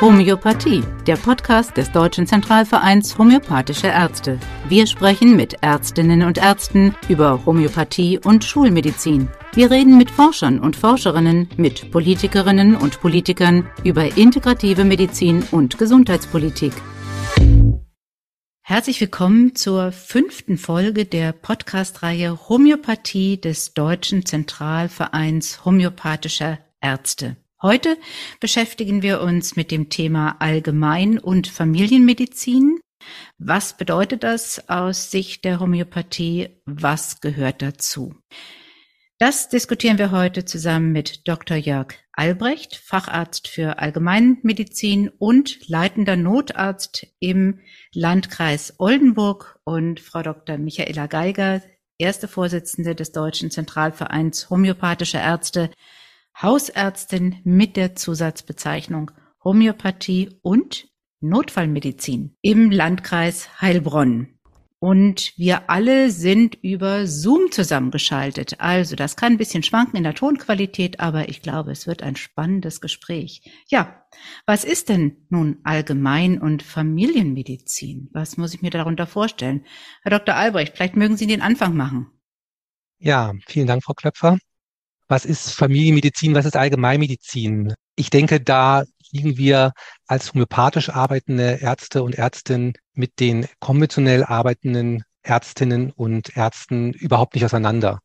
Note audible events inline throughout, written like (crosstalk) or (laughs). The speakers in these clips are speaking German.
Homöopathie, der Podcast des Deutschen Zentralvereins Homöopathische Ärzte. Wir sprechen mit Ärztinnen und Ärzten über Homöopathie und Schulmedizin. Wir reden mit Forschern und Forscherinnen, mit Politikerinnen und Politikern über integrative Medizin und Gesundheitspolitik. Herzlich willkommen zur fünften Folge der Podcast-Reihe Homöopathie des Deutschen Zentralvereins Homöopathischer Ärzte. Heute beschäftigen wir uns mit dem Thema Allgemein- und Familienmedizin. Was bedeutet das aus Sicht der Homöopathie? Was gehört dazu? Das diskutieren wir heute zusammen mit Dr. Jörg Albrecht, Facharzt für Allgemeinmedizin und leitender Notarzt im Landkreis Oldenburg und Frau Dr. Michaela Geiger, erste Vorsitzende des Deutschen Zentralvereins Homöopathischer Ärzte Hausärztin mit der Zusatzbezeichnung Homöopathie und Notfallmedizin im Landkreis Heilbronn. Und wir alle sind über Zoom zusammengeschaltet. Also das kann ein bisschen schwanken in der Tonqualität, aber ich glaube, es wird ein spannendes Gespräch. Ja, was ist denn nun Allgemein- und Familienmedizin? Was muss ich mir darunter vorstellen? Herr Dr. Albrecht, vielleicht mögen Sie den Anfang machen. Ja, vielen Dank, Frau Klöpfer was ist Familienmedizin, was ist Allgemeinmedizin? Ich denke, da liegen wir als homöopathisch arbeitende Ärzte und Ärztinnen mit den konventionell arbeitenden Ärztinnen und Ärzten überhaupt nicht auseinander,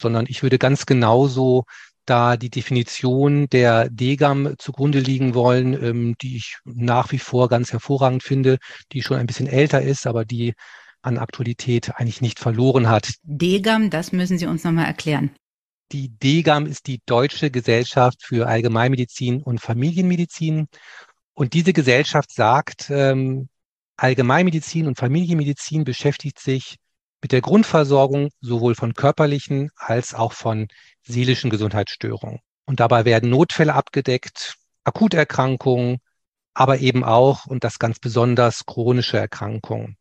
sondern ich würde ganz genauso da die Definition der DGAM zugrunde liegen wollen, ähm, die ich nach wie vor ganz hervorragend finde, die schon ein bisschen älter ist, aber die an Aktualität eigentlich nicht verloren hat. DGAM, das müssen Sie uns nochmal erklären. Die DGAM ist die Deutsche Gesellschaft für Allgemeinmedizin und Familienmedizin. Und diese Gesellschaft sagt, ähm, Allgemeinmedizin und Familienmedizin beschäftigt sich mit der Grundversorgung sowohl von körperlichen als auch von seelischen Gesundheitsstörungen. Und dabei werden Notfälle abgedeckt, Akuterkrankungen, aber eben auch, und das ganz besonders, chronische Erkrankungen.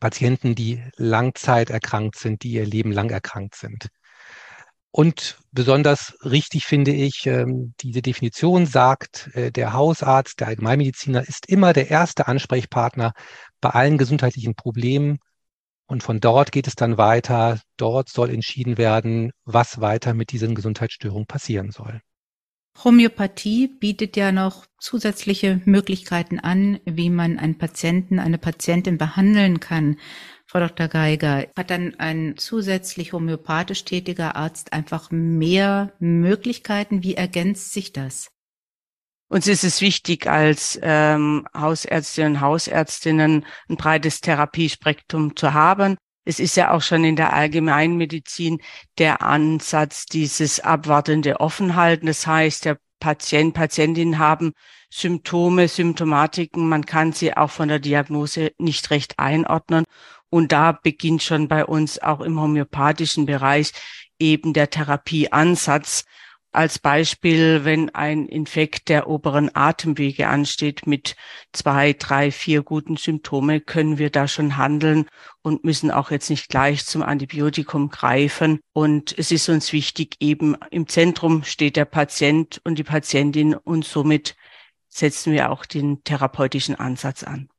Patienten, die langzeit erkrankt sind, die ihr Leben lang erkrankt sind. Und besonders richtig finde ich, ähm, diese Definition sagt, äh, der Hausarzt, der Allgemeinmediziner ist immer der erste Ansprechpartner bei allen gesundheitlichen Problemen. Und von dort geht es dann weiter. Dort soll entschieden werden, was weiter mit diesen Gesundheitsstörungen passieren soll. Homöopathie bietet ja noch zusätzliche Möglichkeiten an, wie man einen Patienten, eine Patientin behandeln kann. Frau Dr. Geiger, hat dann ein zusätzlich homöopathisch tätiger Arzt einfach mehr Möglichkeiten? Wie ergänzt sich das? Uns ist es wichtig, als ähm, Hausärztinnen und Hausärztinnen ein breites Therapiespektrum zu haben. Es ist ja auch schon in der Allgemeinmedizin der Ansatz dieses abwartende Offenhalten. Das heißt, der Patient, Patientin haben Symptome, Symptomatiken. Man kann sie auch von der Diagnose nicht recht einordnen. Und da beginnt schon bei uns auch im homöopathischen Bereich eben der Therapieansatz. Als Beispiel, wenn ein Infekt der oberen Atemwege ansteht mit zwei, drei, vier guten Symptome, können wir da schon handeln und müssen auch jetzt nicht gleich zum Antibiotikum greifen. Und es ist uns wichtig, eben im Zentrum steht der Patient und die Patientin und somit setzen wir auch den therapeutischen Ansatz an.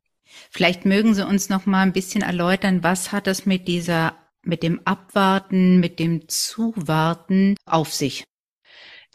Vielleicht mögen Sie uns noch mal ein bisschen erläutern, was hat das mit dieser, mit dem Abwarten, mit dem Zuwarten auf sich?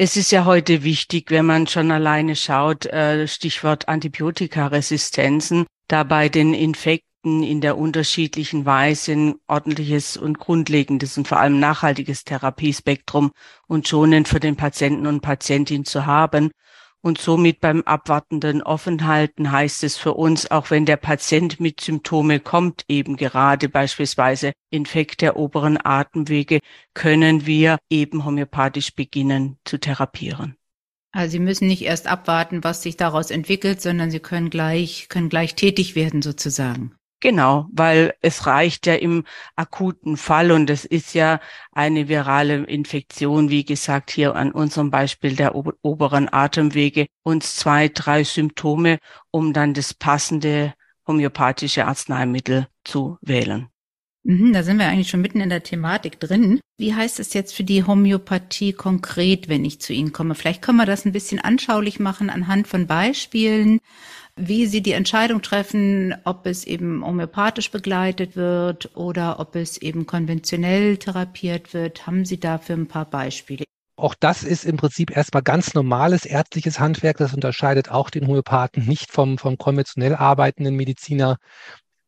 Es ist ja heute wichtig, wenn man schon alleine schaut, äh, Stichwort Antibiotikaresistenzen, da bei den Infekten in der unterschiedlichen Weise ein ordentliches und grundlegendes und vor allem nachhaltiges Therapiespektrum und schonend für den Patienten und Patientin zu haben. Und somit beim abwartenden Offenhalten heißt es für uns, auch wenn der Patient mit Symptome kommt, eben gerade beispielsweise Infekt der oberen Atemwege, können wir eben homöopathisch beginnen zu therapieren. Also Sie müssen nicht erst abwarten, was sich daraus entwickelt, sondern Sie können gleich, können gleich tätig werden sozusagen. Genau, weil es reicht ja im akuten Fall und es ist ja eine virale Infektion, wie gesagt, hier an unserem Beispiel der oberen Atemwege, uns zwei, drei Symptome, um dann das passende homöopathische Arzneimittel zu wählen. Mhm, da sind wir eigentlich schon mitten in der Thematik drin. Wie heißt es jetzt für die Homöopathie konkret, wenn ich zu Ihnen komme? Vielleicht können wir das ein bisschen anschaulich machen anhand von Beispielen, wie Sie die Entscheidung treffen, ob es eben homöopathisch begleitet wird oder ob es eben konventionell therapiert wird. Haben Sie dafür ein paar Beispiele? Auch das ist im Prinzip erstmal ganz normales ärztliches Handwerk. Das unterscheidet auch den Homöopathen nicht vom, vom konventionell arbeitenden Mediziner.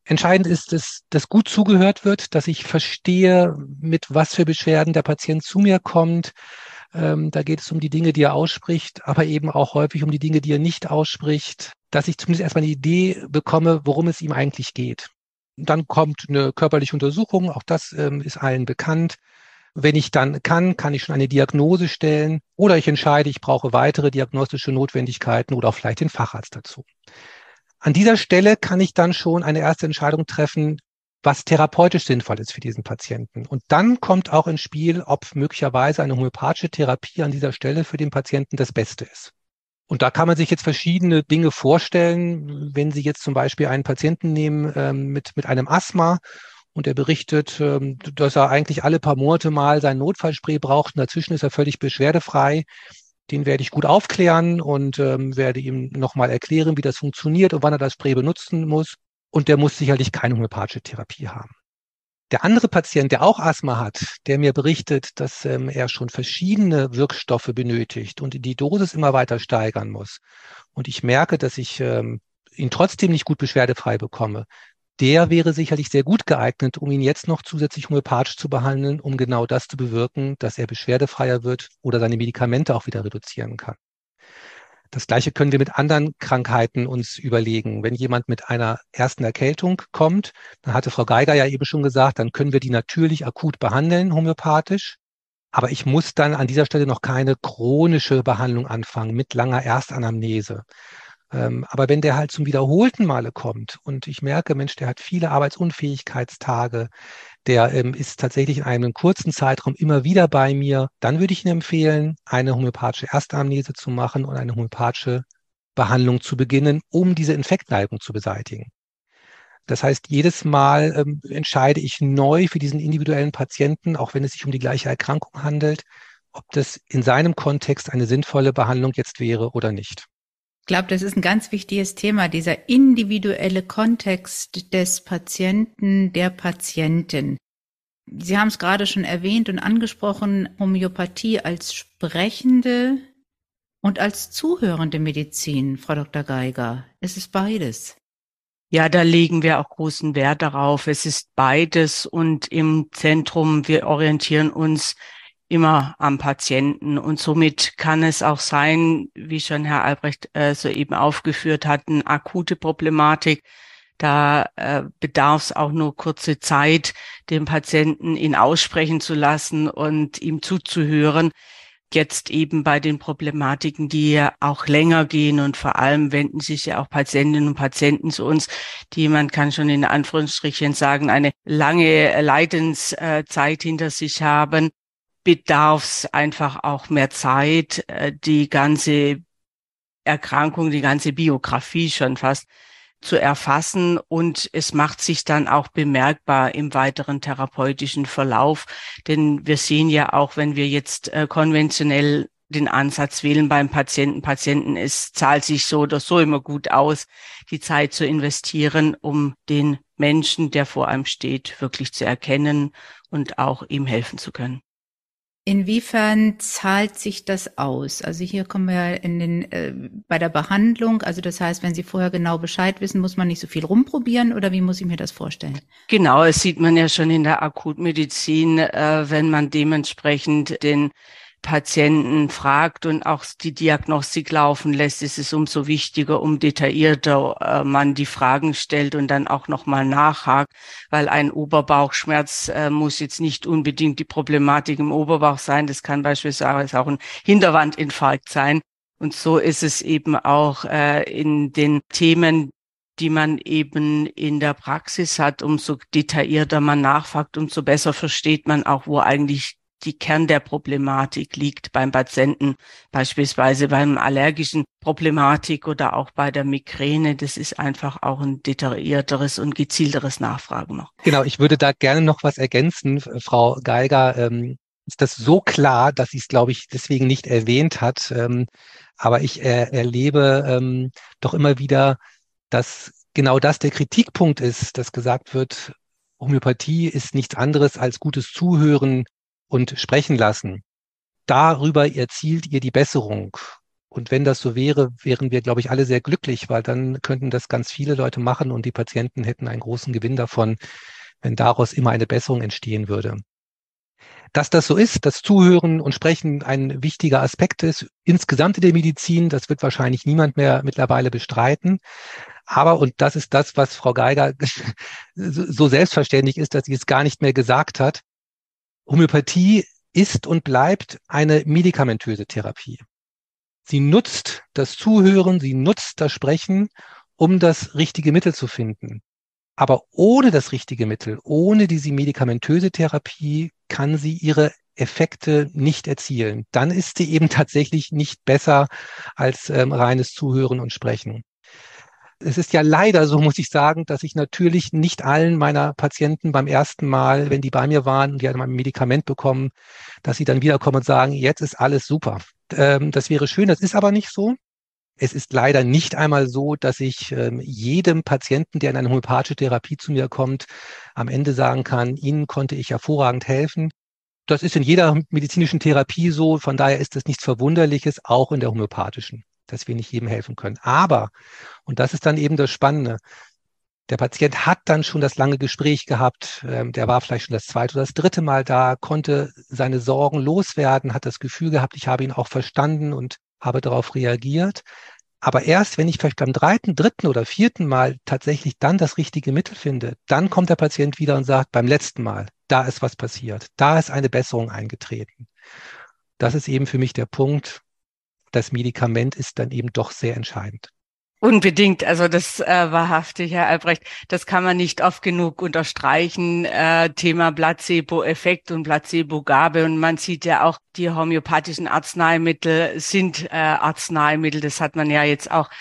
Entscheidend ist, dass, dass gut zugehört wird, dass ich verstehe, mit was für Beschwerden der Patient zu mir kommt. Ähm, da geht es um die Dinge, die er ausspricht, aber eben auch häufig um die Dinge, die er nicht ausspricht, dass ich zumindest erstmal eine Idee bekomme, worum es ihm eigentlich geht. Dann kommt eine körperliche Untersuchung, auch das ähm, ist allen bekannt. Wenn ich dann kann, kann ich schon eine Diagnose stellen oder ich entscheide, ich brauche weitere diagnostische Notwendigkeiten oder auch vielleicht den Facharzt dazu. An dieser Stelle kann ich dann schon eine erste Entscheidung treffen, was therapeutisch sinnvoll ist für diesen Patienten. Und dann kommt auch ins Spiel, ob möglicherweise eine homöopathische Therapie an dieser Stelle für den Patienten das Beste ist. Und da kann man sich jetzt verschiedene Dinge vorstellen. Wenn Sie jetzt zum Beispiel einen Patienten nehmen ähm, mit, mit einem Asthma und er berichtet, ähm, dass er eigentlich alle paar Monate mal sein Notfallspray braucht. Und dazwischen ist er völlig beschwerdefrei. Den werde ich gut aufklären und ähm, werde ihm nochmal erklären, wie das funktioniert und wann er das Spray benutzen muss. Und der muss sicherlich keine homöopathische Therapie haben. Der andere Patient, der auch Asthma hat, der mir berichtet, dass ähm, er schon verschiedene Wirkstoffe benötigt und die Dosis immer weiter steigern muss. Und ich merke, dass ich ähm, ihn trotzdem nicht gut beschwerdefrei bekomme der wäre sicherlich sehr gut geeignet, um ihn jetzt noch zusätzlich homöopathisch zu behandeln, um genau das zu bewirken, dass er beschwerdefreier wird oder seine Medikamente auch wieder reduzieren kann. Das Gleiche können wir mit anderen Krankheiten uns überlegen. Wenn jemand mit einer ersten Erkältung kommt, dann hatte Frau Geiger ja eben schon gesagt, dann können wir die natürlich akut behandeln, homöopathisch. Aber ich muss dann an dieser Stelle noch keine chronische Behandlung anfangen mit langer Erstanamnese. Ähm, aber wenn der halt zum wiederholten Male kommt und ich merke, Mensch, der hat viele Arbeitsunfähigkeitstage, der ähm, ist tatsächlich in einem kurzen Zeitraum immer wieder bei mir, dann würde ich Ihnen empfehlen, eine homöopathische Erstamnese zu machen und eine homöopathische Behandlung zu beginnen, um diese Infektneigung zu beseitigen. Das heißt, jedes Mal ähm, entscheide ich neu für diesen individuellen Patienten, auch wenn es sich um die gleiche Erkrankung handelt, ob das in seinem Kontext eine sinnvolle Behandlung jetzt wäre oder nicht. Ich glaube, das ist ein ganz wichtiges Thema, dieser individuelle Kontext des Patienten, der Patientin. Sie haben es gerade schon erwähnt und angesprochen, Homöopathie als sprechende und als zuhörende Medizin, Frau Dr. Geiger. Es ist beides. Ja, da legen wir auch großen Wert darauf. Es ist beides und im Zentrum, wir orientieren uns immer am Patienten. Und somit kann es auch sein, wie schon Herr Albrecht äh, soeben aufgeführt hat, eine akute Problematik. Da äh, bedarf es auch nur kurze Zeit, dem Patienten ihn aussprechen zu lassen und ihm zuzuhören. Jetzt eben bei den Problematiken, die ja auch länger gehen und vor allem wenden sich ja auch Patientinnen und Patienten zu uns, die man kann schon in Anführungsstrichen sagen, eine lange Leidenszeit hinter sich haben bedarf es einfach auch mehr Zeit, äh, die ganze Erkrankung, die ganze Biografie schon fast zu erfassen und es macht sich dann auch bemerkbar im weiteren therapeutischen Verlauf, denn wir sehen ja auch, wenn wir jetzt äh, konventionell den Ansatz wählen beim Patienten. Patienten, es zahlt sich so oder so immer gut aus, die Zeit zu investieren, um den Menschen, der vor einem steht, wirklich zu erkennen und auch ihm helfen zu können. Inwiefern zahlt sich das aus? Also hier kommen wir in den äh, bei der Behandlung, also das heißt, wenn Sie vorher genau Bescheid wissen, muss man nicht so viel rumprobieren oder wie muss ich mir das vorstellen? Genau, es sieht man ja schon in der Akutmedizin, äh, wenn man dementsprechend den Patienten fragt und auch die Diagnostik laufen lässt, ist es umso wichtiger, um detaillierter äh, man die Fragen stellt und dann auch nochmal nachhakt, weil ein Oberbauchschmerz äh, muss jetzt nicht unbedingt die Problematik im Oberbauch sein. Das kann beispielsweise auch ein Hinterwandinfarkt sein. Und so ist es eben auch äh, in den Themen, die man eben in der Praxis hat, umso detaillierter man nachfragt, umso besser versteht man auch, wo eigentlich die Kern der Problematik liegt beim Patienten, beispielsweise beim allergischen Problematik oder auch bei der Migräne. Das ist einfach auch ein detaillierteres und gezielteres Nachfragen noch. Genau, ich würde da gerne noch was ergänzen, Frau Geiger. Ähm, ist das so klar, dass sie es, glaube ich, deswegen nicht erwähnt hat. Ähm, aber ich äh, erlebe ähm, doch immer wieder, dass genau das der Kritikpunkt ist, dass gesagt wird, Homöopathie ist nichts anderes als gutes Zuhören und sprechen lassen. Darüber erzielt ihr die Besserung. Und wenn das so wäre, wären wir, glaube ich, alle sehr glücklich, weil dann könnten das ganz viele Leute machen und die Patienten hätten einen großen Gewinn davon, wenn daraus immer eine Besserung entstehen würde. Dass das so ist, dass Zuhören und Sprechen ein wichtiger Aspekt ist, insgesamt in der Medizin, das wird wahrscheinlich niemand mehr mittlerweile bestreiten. Aber, und das ist das, was Frau Geiger (laughs) so selbstverständlich ist, dass sie es gar nicht mehr gesagt hat, Homöopathie ist und bleibt eine medikamentöse Therapie. Sie nutzt das Zuhören, sie nutzt das Sprechen, um das richtige Mittel zu finden. Aber ohne das richtige Mittel, ohne diese medikamentöse Therapie kann sie ihre Effekte nicht erzielen. Dann ist sie eben (laughs) tatsächlich nicht besser als ähm, reines Zuhören und Sprechen es ist ja leider so, muss ich sagen, dass ich natürlich nicht allen meiner Patienten beim ersten Mal, wenn die bei mir waren und die haben ein Medikament bekommen, dass sie dann wiederkommen und sagen, jetzt ist alles super. Ähm, das wäre schön, das ist aber nicht so. Es ist leider nicht einmal so, dass ich ähm, jedem Patienten, der in eine homöopathische Therapie zu mir kommt, am Ende sagen kann, Ihnen konnte ich hervorragend helfen. Das ist in jeder medizinischen Therapie so. Von daher ist das nichts Verwunderliches, auch in der homöopathischen dass wir nicht jedem helfen können. Aber, und das ist dann eben das Spannende, der Patient hat dann schon das lange Gespräch gehabt, ähm, der war vielleicht schon das zweite oder das dritte Mal da, konnte seine Sorgen loswerden, hat das Gefühl gehabt, ich habe ihn auch verstanden und habe darauf reagiert. Aber erst wenn ich vielleicht beim dritten, dritten oder vierten Mal tatsächlich dann das richtige Mittel finde, dann kommt der Patient wieder und sagt, beim letzten Mal, da ist was passiert, da ist eine Besserung eingetreten. Das ist eben für mich der Punkt, das Medikament ist dann eben doch sehr entscheidend. Unbedingt, also das äh, wahrhaftig, Herr Albrecht, das kann man nicht oft genug unterstreichen. Äh, Thema Placebo-Effekt und Placebo-Gabe. Und man sieht ja auch, die homöopathischen Arzneimittel sind äh, Arzneimittel. Das hat man ja jetzt auch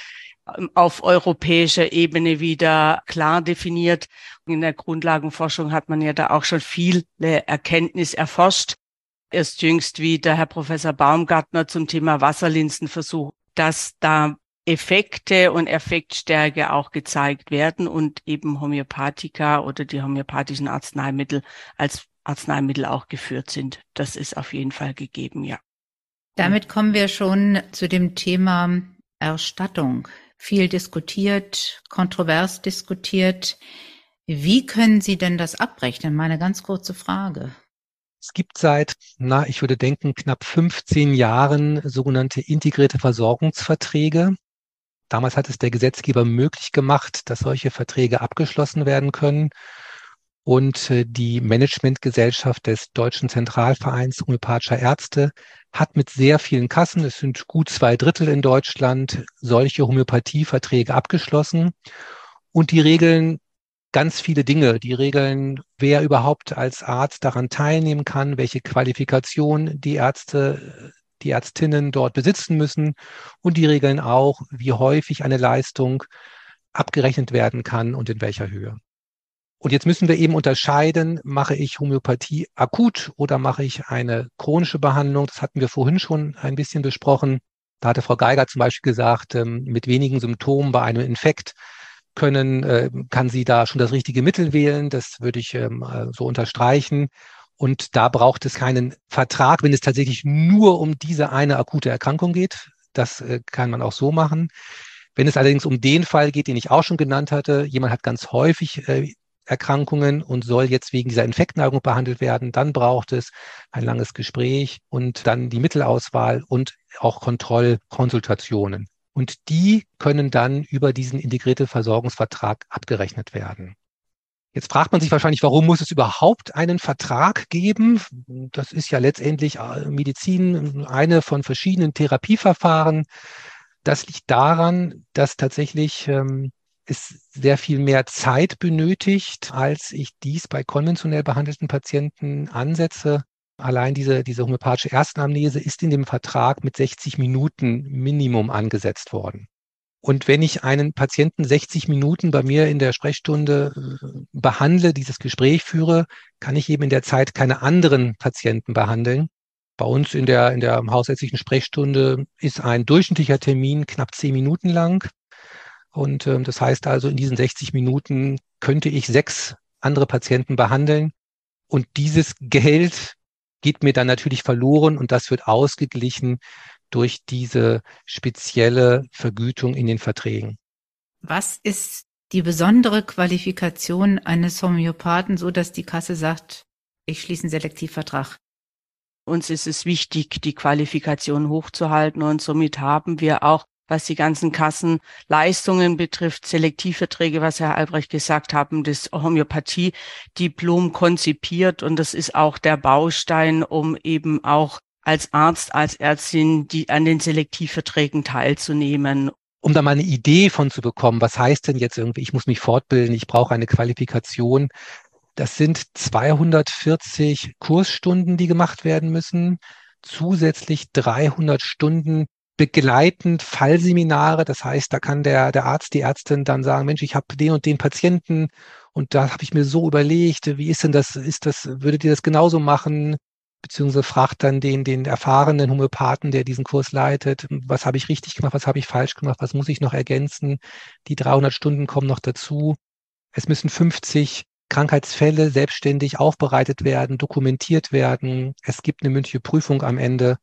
ähm, auf europäischer Ebene wieder klar definiert. In der Grundlagenforschung hat man ja da auch schon viele Erkenntnis erforscht erst jüngst wie der Herr Professor Baumgartner zum Thema Wasserlinsenversuch, dass da Effekte und Effektstärke auch gezeigt werden und eben Homöopathika oder die homöopathischen Arzneimittel als Arzneimittel auch geführt sind. Das ist auf jeden Fall gegeben, ja. Damit kommen wir schon zu dem Thema Erstattung. Viel diskutiert, kontrovers diskutiert. Wie können Sie denn das abrechnen? Meine ganz kurze Frage. Es gibt seit, na, ich würde denken, knapp 15 Jahren sogenannte integrierte Versorgungsverträge. Damals hat es der Gesetzgeber möglich gemacht, dass solche Verträge abgeschlossen werden können. Und äh, die Managementgesellschaft des Deutschen Zentralvereins homöopathischer Ärzte hat mit sehr vielen Kassen, es sind gut zwei Drittel in Deutschland, solche Homöopathieverträge abgeschlossen. Und die regeln ganz viele Dinge. Die regeln, wer überhaupt als Arzt daran teilnehmen kann, welche Qualifikation die Ärzte, die Ärztinnen dort besitzen müssen. Und die regeln auch, wie häufig eine Leistung abgerechnet werden kann und in welcher Höhe. Und jetzt müssen wir eben unterscheiden, mache ich Homöopathie akut oder mache ich eine chronische Behandlung? Das hatten wir vorhin schon ein bisschen besprochen. Da hatte Frau Geiger zum Beispiel gesagt, ähm, mit wenigen Symptomen bei einem Infekt können, äh, kann sie da schon das richtige Mittel wählen. Das würde ich ähm, äh, so unterstreichen. Und da braucht es keinen Vertrag, wenn es tatsächlich nur um diese eine akute Erkrankung geht. Das äh, kann man auch so machen. Wenn es allerdings um den Fall geht, den ich auch schon genannt hatte, jemand hat ganz häufig äh, Erkrankungen und soll jetzt wegen dieser Infektneigung behandelt werden, dann braucht es ein langes Gespräch und dann die Mittelauswahl und auch Kontrollkonsultationen und die können dann über diesen integrierten Versorgungsvertrag abgerechnet werden. Jetzt fragt man sich wahrscheinlich, warum muss es überhaupt einen Vertrag geben? Das ist ja letztendlich äh, Medizin, eine von verschiedenen Therapieverfahren. Das liegt daran, dass tatsächlich ähm, es sehr viel mehr Zeit benötigt, als ich dies bei konventionell behandelten Patienten ansetze. Allein diese, diese homöopathische Erstenamnese ist in dem Vertrag mit 60 Minuten Minimum angesetzt worden. Und wenn ich einen Patienten 60 Minuten bei mir in der Sprechstunde äh, behandle, dieses Gespräch führe, kann ich eben in der Zeit keine anderen Patienten behandeln. Bei uns in der, in der hausärztlichen Sprechstunde ist ein durchschnittlicher Termin knapp zehn Minuten lang. Und äh, das heißt also, in diesen 60 Minuten könnte ich sechs andere Patienten behandeln. Und dieses Geld geht mir dann natürlich verloren und das wird ausgeglichen durch diese spezielle Vergütung in den Verträgen. Was ist die besondere Qualifikation eines Homöopathen, so dass die Kasse sagt, ich schließe einen Selektivvertrag? Uns ist es wichtig, die Qualifikation hochzuhalten und somit haben wir auch, was die ganzen Kassenleistungen betrifft, Selektivverträge, was Herr Albrecht gesagt haben, das Homöopathie-Diplom konzipiert und das ist auch der Baustein, um eben auch als Arzt, als Ärztin, die an den Selektivverträgen teilzunehmen. Um da mal eine Idee von zu bekommen, was heißt denn jetzt irgendwie, ich muss mich fortbilden, ich brauche eine Qualifikation. Das sind 240 Kursstunden, die gemacht werden müssen, zusätzlich 300 Stunden begleitend Fallseminare. Das heißt, da kann der, der Arzt, die Ärztin dann sagen, Mensch, ich habe den und den Patienten und da habe ich mir so überlegt, wie ist denn das, ist das, würdet ihr das genauso machen? beziehungsweise fragt dann den, den erfahrenen Homöopathen, der diesen Kurs leitet, was habe ich richtig gemacht, was habe ich falsch gemacht, was muss ich noch ergänzen. Die 300 Stunden kommen noch dazu. Es müssen 50 Krankheitsfälle selbstständig aufbereitet werden, dokumentiert werden. Es gibt eine mündliche Prüfung am Ende.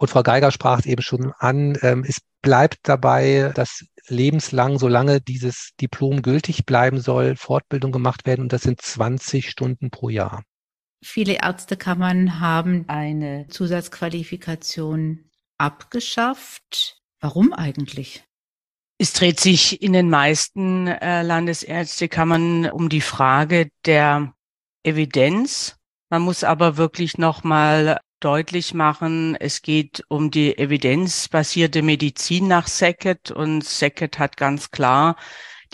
Und Frau Geiger sprach es eben schon an. Ähm, es bleibt dabei, dass lebenslang, solange dieses Diplom gültig bleiben soll, Fortbildung gemacht werden. Und das sind 20 Stunden pro Jahr. Viele Ärztekammern haben eine Zusatzqualifikation abgeschafft. Warum eigentlich? Es dreht sich in den meisten äh, Landesärztekammern um die Frage der Evidenz. Man muss aber wirklich nochmal deutlich machen, es geht um die evidenzbasierte Medizin nach Sackett und Sackett hat ganz klar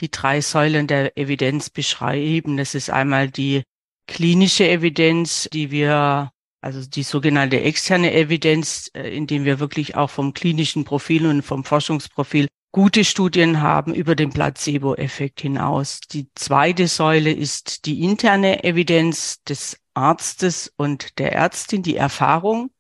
die drei Säulen der Evidenz beschrieben. Das ist einmal die klinische Evidenz, die wir, also die sogenannte externe Evidenz, äh, indem wir wirklich auch vom klinischen Profil und vom Forschungsprofil gute Studien haben über den Placebo-Effekt hinaus. Die zweite Säule ist die interne Evidenz des Arztes und der Ärztin, die Erfahrung.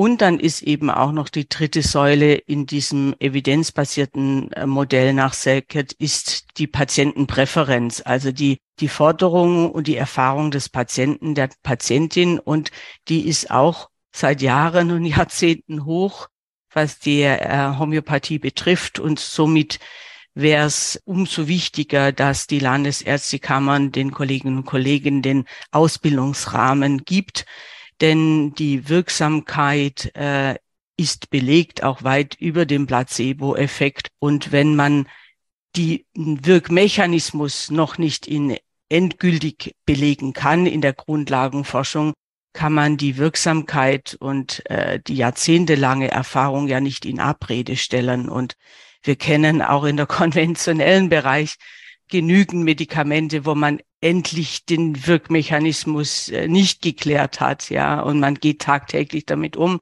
Und dann ist eben auch noch die dritte Säule in diesem evidenzbasierten äh, Modell nach Selkert ist die Patientenpräferenz, also die, die Forderung und die Erfahrung des Patienten, der Patientin. Und die ist auch seit Jahren und (laughs) Jahrzehnten hoch, was die äh, Homöopathie betrifft. Und somit wäre es umso wichtiger, dass die Landesärztekammern den Kolleginnen und Kollegen den Ausbildungsrahmen gibt, denn die Wirksamkeit äh, ist belegt auch weit über dem Placebo-Effekt. Und wenn man die Wirkmechanismus noch nicht in endgültig belegen kann in der Grundlagenforschung, kann man die Wirksamkeit und äh, die jahrzehntelange Erfahrung ja nicht in Abrede stellen. Und wir kennen auch in der (laughs) konventionellen Bereich genügend Medikamente, wo man endlich den Wirkmechanismus äh, nicht geklärt hat, ja, und man geht tagtäglich damit um.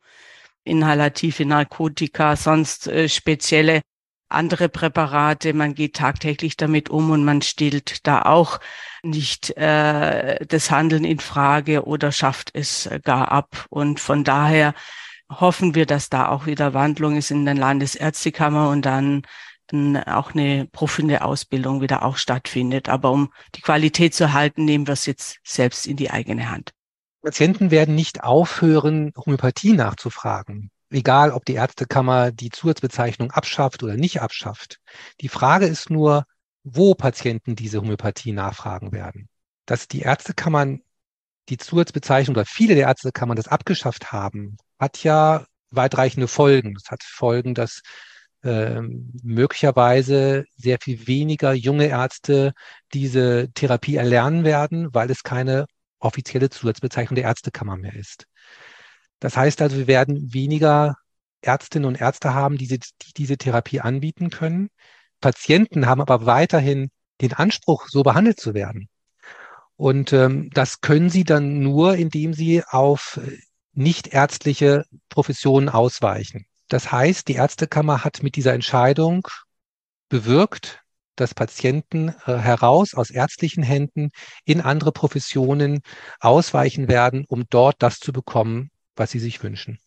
Inhalative Narkotika, sonst äh, spezielle andere Präparate, man geht tagtäglich damit um und man stellt da auch nicht äh, das Handeln in Frage oder schafft es gar ab. Und von daher hoffen wir, dass da auch wieder Wandlung ist in den Landesärztekammer und dann auch eine profunde Ausbildung wieder auch stattfindet. Aber um die Qualität zu halten, nehmen wir es jetzt selbst in die eigene Hand. Patienten werden nicht aufhören, Homöopathie nachzufragen. Egal, ob die Ärztekammer die Zusatzbezeichnung abschafft oder nicht abschafft. Die Frage ist nur, wo Patienten diese Homöopathie nachfragen werden. Dass die Ärztekammern die Zusatzbezeichnung oder viele der Ärztekammern das abgeschafft haben, hat ja weitreichende Folgen. Das hat Folgen, dass äh, möglicherweise sehr viel weniger junge Ärzte diese Therapie erlernen werden, weil es keine offizielle Zusatzbezeichnung der Ärztekammer mehr ist. Das heißt also, wir werden weniger Ärztinnen und Ärzte haben, die, die diese Therapie anbieten können. Patienten haben aber weiterhin den Anspruch, so behandelt zu werden. Und ähm, das können Sie dann nur, indem Sie auf nichtärztliche Professionen ausweichen. Das heißt, die Ärztekammer hat mit dieser Entscheidung bewirkt, dass Patienten äh, heraus aus ärztlichen Händen in andere Professionen ausweichen werden, um dort das zu bekommen, was sie sich wünschen.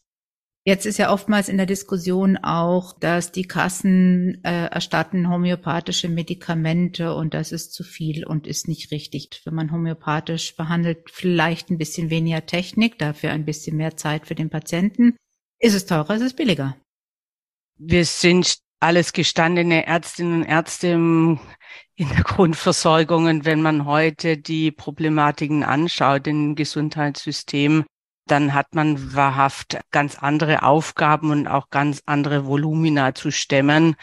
Jetzt ist ja oftmals in der Diskussion auch, dass die Kassen äh, erstatten homöopathische Medikamente und das ist zu viel und ist nicht richtig. Wenn man homöopathisch behandelt, vielleicht ein bisschen weniger Technik, dafür ein bisschen mehr Zeit für den Patienten. Ist es teurer, ist es billiger? Wir sind alles gestandene Ärztinnen und Ärzte in der (laughs) Grundversorgung. Und wenn man heute die Problematiken anschaut im Gesundheitssystem, dann hat man wahrhaft ganz andere Aufgaben und auch ganz andere Volumina zu stemmen.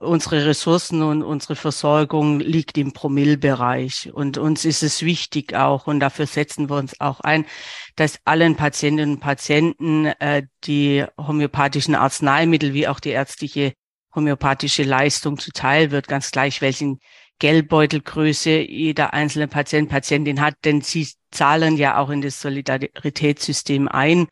Unsere Ressourcen und unsere Versorgung liegt im Promillbereich. Und uns ist es wichtig auch, und dafür setzen wir uns auch ein, dass allen Patientinnen und Patienten äh, die homöopathischen Arzneimittel wie auch die ärztliche homöopathische Leistung zuteil wird, ganz gleich welchen Geldbeutelgröße jeder einzelne Patient, Patientin hat, denn sie zahlen ja auch in das Solidaritätssystem ein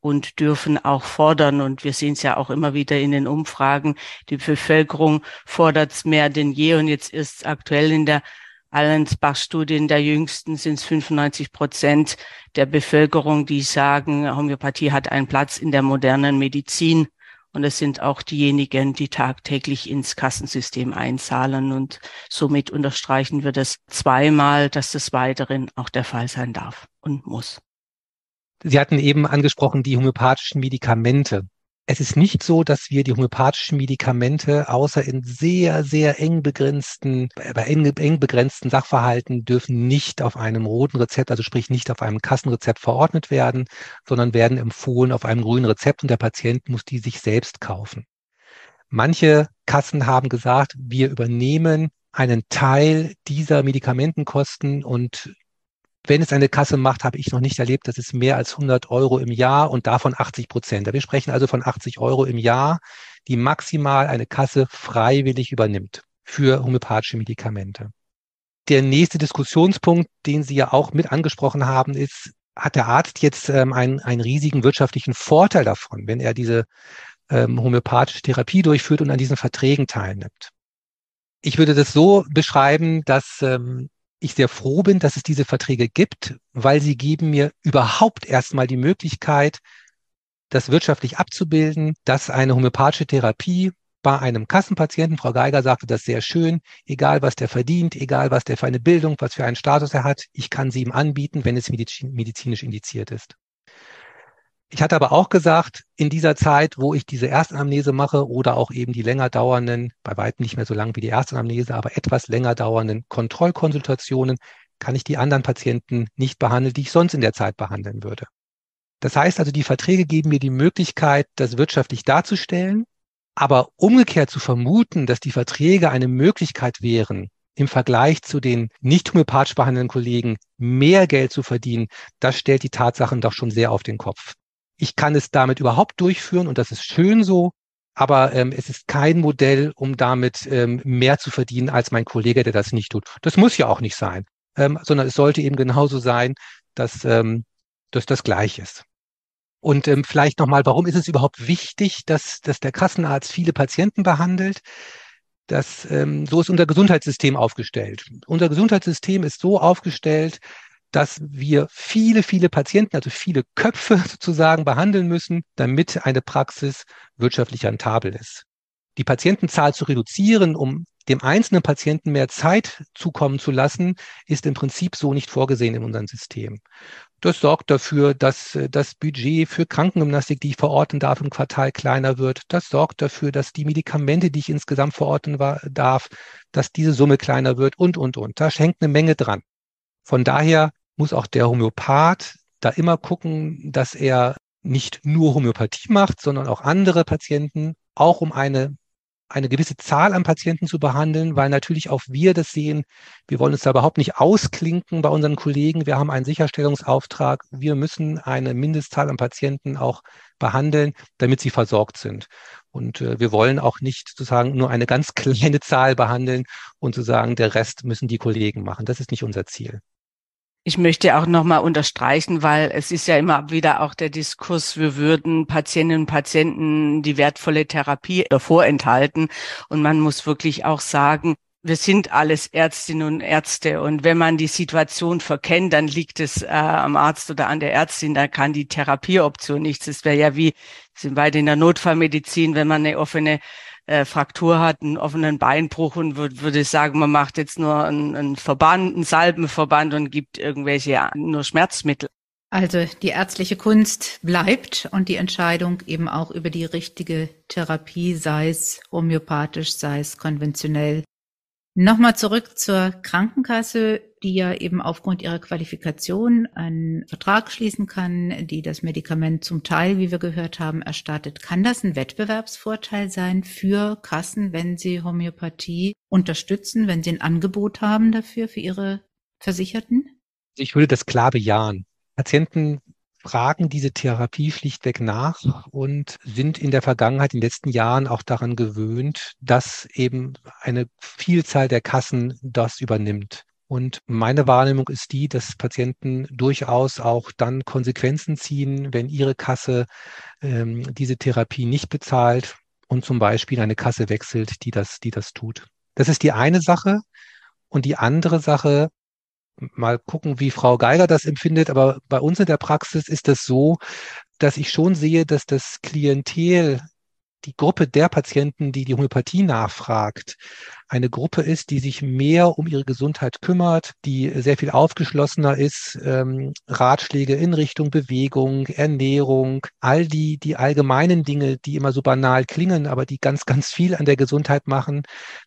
und dürfen auch fordern. Und wir sehen es ja auch immer wieder in den Umfragen. Die Bevölkerung fordert es mehr denn je. Und jetzt ist aktuell in der Allensbach-Studie, in der jüngsten, sind es 95 Prozent der Bevölkerung, die sagen, Homöopathie hat einen Platz in der modernen Medizin. Und es sind auch diejenigen, die tagtäglich ins Kassensystem einzahlen. Und somit unterstreichen wir das zweimal, dass das weiterhin auch der Fall sein darf und muss. Sie hatten eben angesprochen die homöopathischen Medikamente. Es ist nicht so, dass wir die homöopathischen Medikamente außer in sehr, sehr eng begrenzten, bei eng, eng begrenzten Sachverhalten dürfen nicht auf einem roten Rezept, also sprich nicht auf einem Kassenrezept verordnet werden, sondern werden empfohlen auf einem grünen Rezept und der Patient muss die sich selbst kaufen. Manche Kassen haben gesagt, wir übernehmen einen Teil dieser Medikamentenkosten und wenn es eine Kasse macht, habe ich noch nicht erlebt, dass es mehr als 100 Euro im Jahr und davon 80 Prozent. Wir sprechen also von 80 Euro im Jahr, die maximal eine Kasse freiwillig übernimmt für homöopathische Medikamente. Der nächste Diskussionspunkt, den Sie ja auch mit angesprochen haben, ist, hat der Arzt jetzt ähm, einen, einen riesigen wirtschaftlichen Vorteil davon, wenn er diese ähm, homöopathische Therapie durchführt und an diesen Verträgen teilnimmt? Ich würde das so beschreiben, dass ähm, ich sehr froh bin, dass es diese Verträge gibt, weil sie geben mir überhaupt erstmal die Möglichkeit, das wirtschaftlich abzubilden, dass eine homöopathische Therapie bei einem Kassenpatienten, Frau Geiger sagte das sehr schön, egal was der verdient, egal was der für eine Bildung, was für einen Status er hat, ich kann sie ihm anbieten, wenn es medizinisch indiziert ist. Ich hatte aber auch gesagt, in dieser Zeit, wo ich diese Erstanamnese mache oder auch eben die länger dauernden, bei weitem nicht mehr so lang wie die Erstanamnese, aber etwas länger dauernden Kontrollkonsultationen, kann ich die anderen Patienten nicht behandeln, die ich sonst in der Zeit behandeln würde. Das heißt also, die Verträge geben mir die Möglichkeit, das wirtschaftlich darzustellen, aber umgekehrt zu vermuten, dass die Verträge eine Möglichkeit wären, im Vergleich zu den nicht homöopathisch behandelnden Kollegen mehr Geld zu verdienen, das stellt die Tatsachen doch schon sehr auf den Kopf. Ich kann es damit überhaupt durchführen und das ist schön so, aber ähm, es ist kein Modell, um damit ähm, mehr zu verdienen als mein Kollege, der das nicht tut. Das muss ja auch nicht sein, ähm, sondern es sollte eben genauso sein, dass, ähm, dass das gleich ist. Und ähm, vielleicht nochmal, warum ist es überhaupt wichtig, dass, dass der Kassenarzt viele Patienten behandelt? Das, ähm, so ist unser Gesundheitssystem aufgestellt. Unser Gesundheitssystem ist so aufgestellt, dass wir viele, viele Patienten, also viele Köpfe (laughs) sozusagen behandeln müssen, damit eine Praxis wirtschaftlich rentabel ist. Die Patientenzahl zu reduzieren, um dem einzelnen Patienten mehr Zeit zukommen zu lassen, ist im Prinzip so nicht vorgesehen in unserem System. Das sorgt dafür, dass äh, das Budget für Krankengymnastik, die ich verorten darf, im Quartal kleiner wird. Das sorgt dafür, dass die Medikamente, die ich insgesamt verorten darf, dass diese Summe kleiner wird und, und, und. Da hängt eine Menge dran. Von daher muss auch der Homöopath da immer gucken, dass er nicht nur Homöopathie macht, sondern auch andere Patienten, auch um eine, eine gewisse Zahl an Patienten zu behandeln, weil natürlich auch wir das sehen. Wir wollen uns da überhaupt nicht ausklinken bei unseren Kollegen. Wir haben einen Sicherstellungsauftrag. Wir müssen eine Mindestzahl an Patienten auch behandeln, damit sie versorgt sind. Und äh, wir wollen auch nicht sozusagen nur eine ganz (laughs) kleine Zahl behandeln und sozusagen der Rest müssen die Kollegen machen. Das ist nicht unser Ziel. Ich möchte auch nochmal unterstreichen, weil es ist ja immer wieder auch der Diskurs, wir würden Patientinnen und Patienten die wertvolle Therapie vorenthalten. Und man muss wirklich auch sagen, wir sind alles Ärztinnen und Ärzte und wenn man die Situation verkennt, dann liegt es äh, am Arzt oder an der Ärztin, da kann die Therapieoption nichts. Es wäre ja wie, sind beide in der Notfallmedizin, wenn man eine offene äh, Fraktur hat, einen offenen Beinbruch und würde würd sagen, man macht jetzt nur einen, einen Verband, einen Salbenverband und gibt irgendwelche nur Schmerzmittel. Also die ärztliche Kunst bleibt und die Entscheidung eben auch über die richtige Therapie, sei es homöopathisch, sei es konventionell, Nochmal zurück zur Krankenkasse, die ja eben aufgrund ihrer Qualifikation einen Vertrag schließen kann, die das Medikament zum Teil, wie wir gehört haben, erstattet. Kann das ein Wettbewerbsvorteil sein für Kassen, wenn sie Homöopathie unterstützen, wenn sie ein Angebot haben dafür für ihre Versicherten? Ich würde das klar bejahen. Patienten fragen diese Therapie schlichtweg nach und sind in der Vergangenheit, in den letzten Jahren auch daran gewöhnt, dass eben eine Vielzahl der Kassen das übernimmt. Und meine Wahrnehmung ist die, dass Patienten durchaus auch dann Konsequenzen ziehen, wenn ihre Kasse ähm, diese Therapie nicht bezahlt und zum Beispiel eine Kasse wechselt, die das, die das tut. Das ist die eine Sache. Und die andere Sache, mal gucken, wie Frau Geiger das empfindet. Aber bei uns in der Praxis ist das so, dass ich schon sehe, dass das Klientel, die Gruppe der Patienten, die die Homöopathie nachfragt, eine Gruppe ist, die sich mehr um ihre Gesundheit kümmert, die sehr viel aufgeschlossener ist, ähm, Ratschläge in Richtung Bewegung, Ernährung, all die, die allgemeinen Dinge, die immer so banal klingen, aber die ganz, ganz viel an der Gesundheit machen,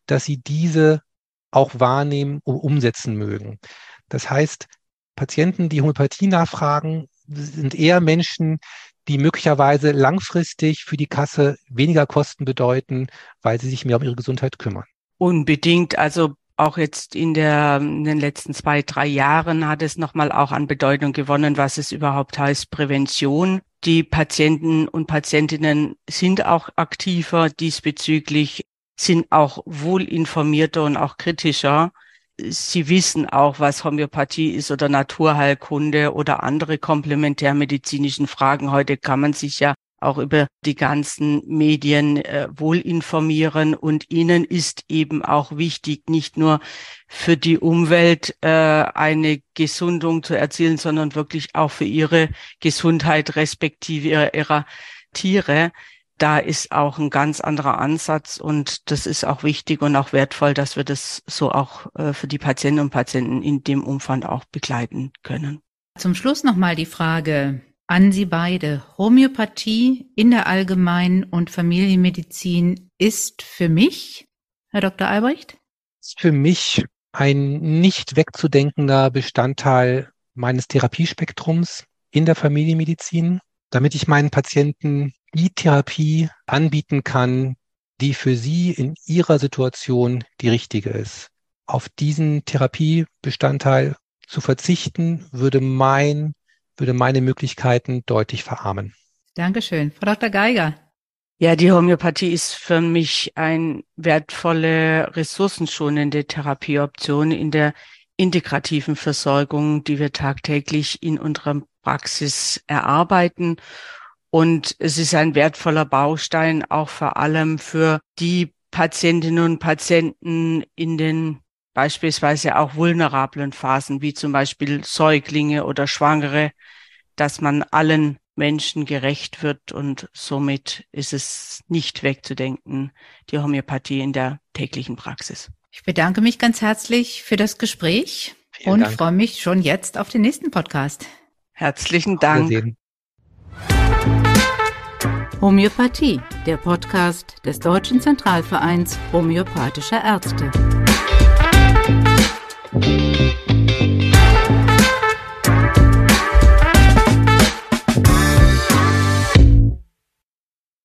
dass sie diese auch wahrnehmen und umsetzen mögen. Das heißt, Patienten, die Homöopathie nachfragen, sind eher Menschen, die möglicherweise langfristig für die Kasse weniger Kosten bedeuten, weil sie sich mehr um ihre Gesundheit kümmern. Unbedingt. Also auch jetzt in, der, in den letzten zwei, drei Jahren hat es nochmal auch an Bedeutung gewonnen, was es überhaupt heißt, Prävention. Die Patienten und Patientinnen sind auch aktiver diesbezüglich, sind auch wohl informierter und auch kritischer Sie wissen auch, was Homöopathie ist oder Naturheilkunde oder andere komplementärmedizinischen Fragen. Heute kann man sich ja auch über die ganzen Medien äh, wohl informieren und ihnen ist eben auch wichtig, nicht nur für die Umwelt äh, eine Gesundung zu erzielen, sondern wirklich auch für ihre Gesundheit respektive ihrer, ihrer Tiere da ist auch ein ganz anderer Ansatz und das ist auch wichtig und auch wertvoll, dass wir das so auch äh, für die Patientinnen und Patienten in dem Umfang auch begleiten können. Zum Schluss nochmal die Frage an Sie beide. Homöopathie in der Allgemein- und Familienmedizin ist für mich, Herr Dr. Albrecht? Ist für mich ein nicht wegzudenkender Bestandteil meines Therapiespektrums in der Familienmedizin, damit ich meinen Patienten Therapie anbieten kann, die für Sie in Ihrer Situation die richtige ist. Auf diesen Therapiebestandteil zu verzichten, würde mein, würde meine Möglichkeiten deutlich verarmen. Dankeschön. Frau Dr. Geiger. Ja, die Homöopathie ist für mich eine wertvolle, ressourcenschonende Therapieoption in der integrativen Versorgung, die wir tagtäglich in unserer Praxis erarbeiten und es ist ein wertvoller Baustein auch vor allem für die Patientinnen und Patienten in den beispielsweise auch vulnerablen Phasen, wie zum Beispiel Säuglinge oder Schwangere, dass man allen Menschen gerecht wird und somit ist es nicht wegzudenken, die Homöopathie in der täglichen Praxis. Ich bedanke mich ganz herzlich für das Gespräch Vielen und Dank. freue mich schon jetzt auf den nächsten Podcast. Herzlichen Dank. Homöopathie, der Podcast des Deutschen Zentralvereins homöopathischer Ärzte.